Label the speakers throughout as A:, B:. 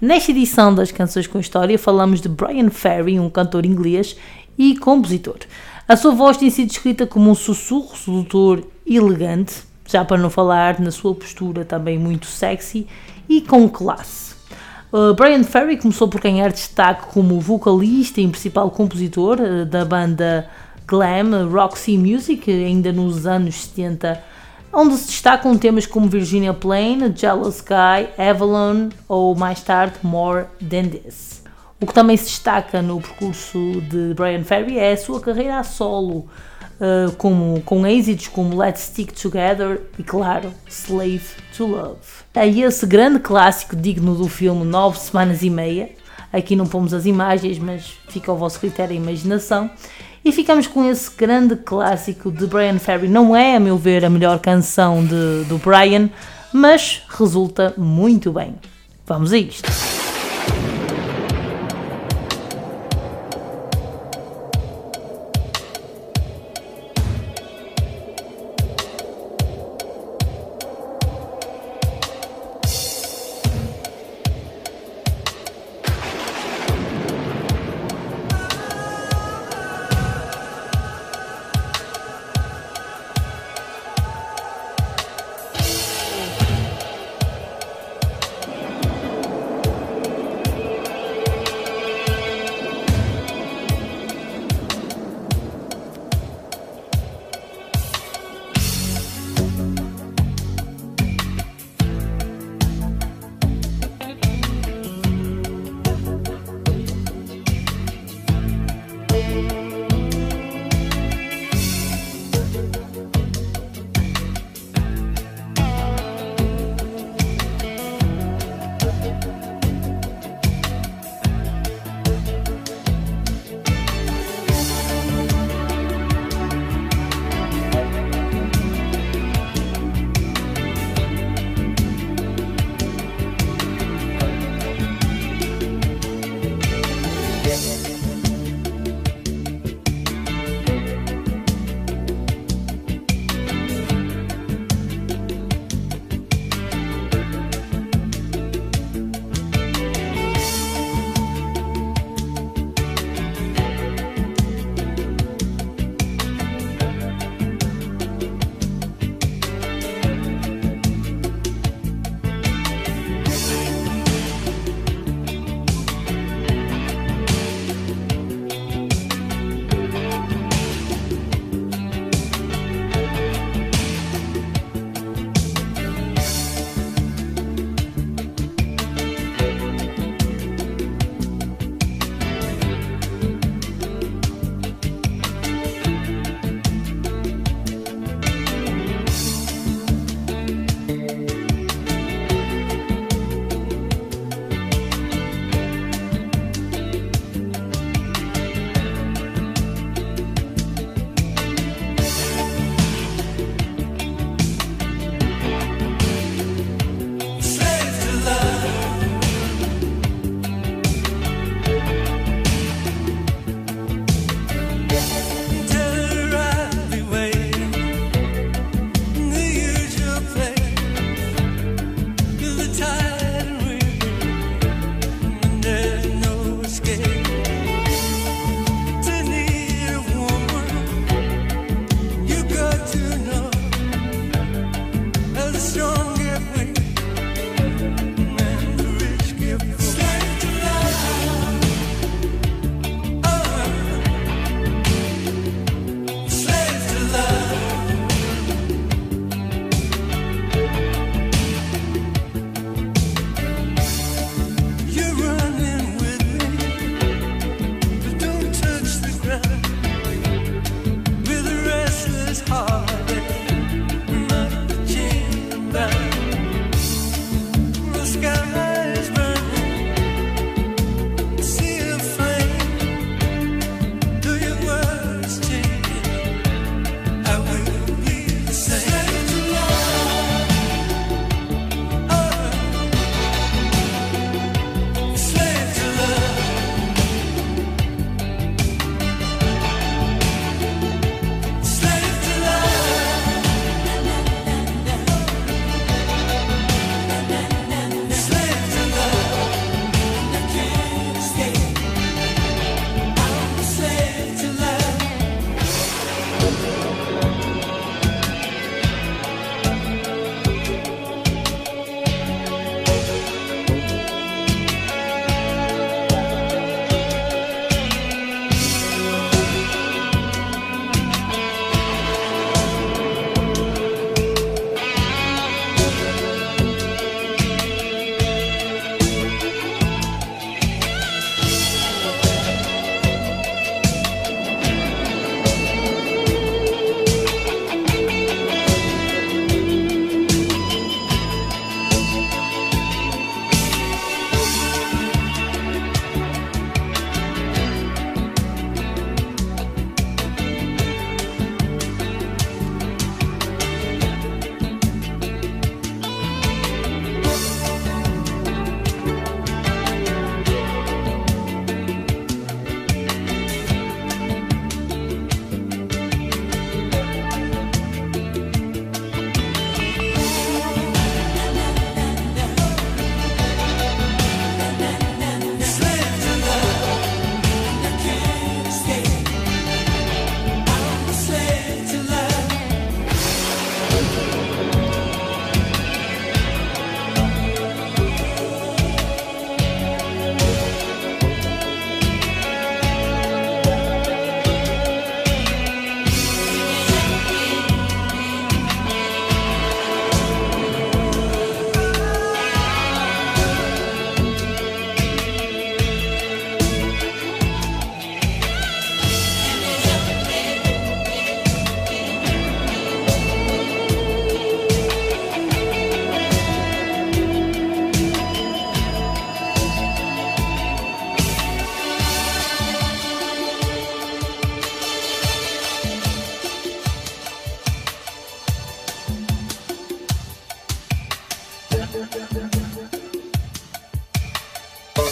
A: Nesta edição das Canções com História falamos de Brian Ferry, um cantor inglês e compositor. A sua voz tem sido descrita como um sussurro sedutor elegante, já para não falar na sua postura também muito sexy e com classe. Uh, Brian Ferry começou por ganhar destaque como vocalista e principal compositor uh, da banda glam Roxy Music, ainda nos anos 70 onde se destacam temas como Virginia Plain, Jealous Guy, Avalon ou mais tarde More Than This. O que também se destaca no percurso de Brian Ferry é a sua carreira a solo, uh, como, com êxitos como Let's Stick Together e, claro, Slave to Love. É esse grande clássico digno do filme Nove Semanas e Meia. Aqui não pomos as imagens, mas fica ao vosso critério e imaginação e ficamos com esse grande clássico de Brian Ferry. Não é, a meu ver, a melhor canção de, do Brian, mas resulta muito bem. Vamos a isto.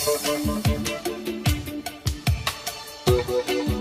A: Thank you.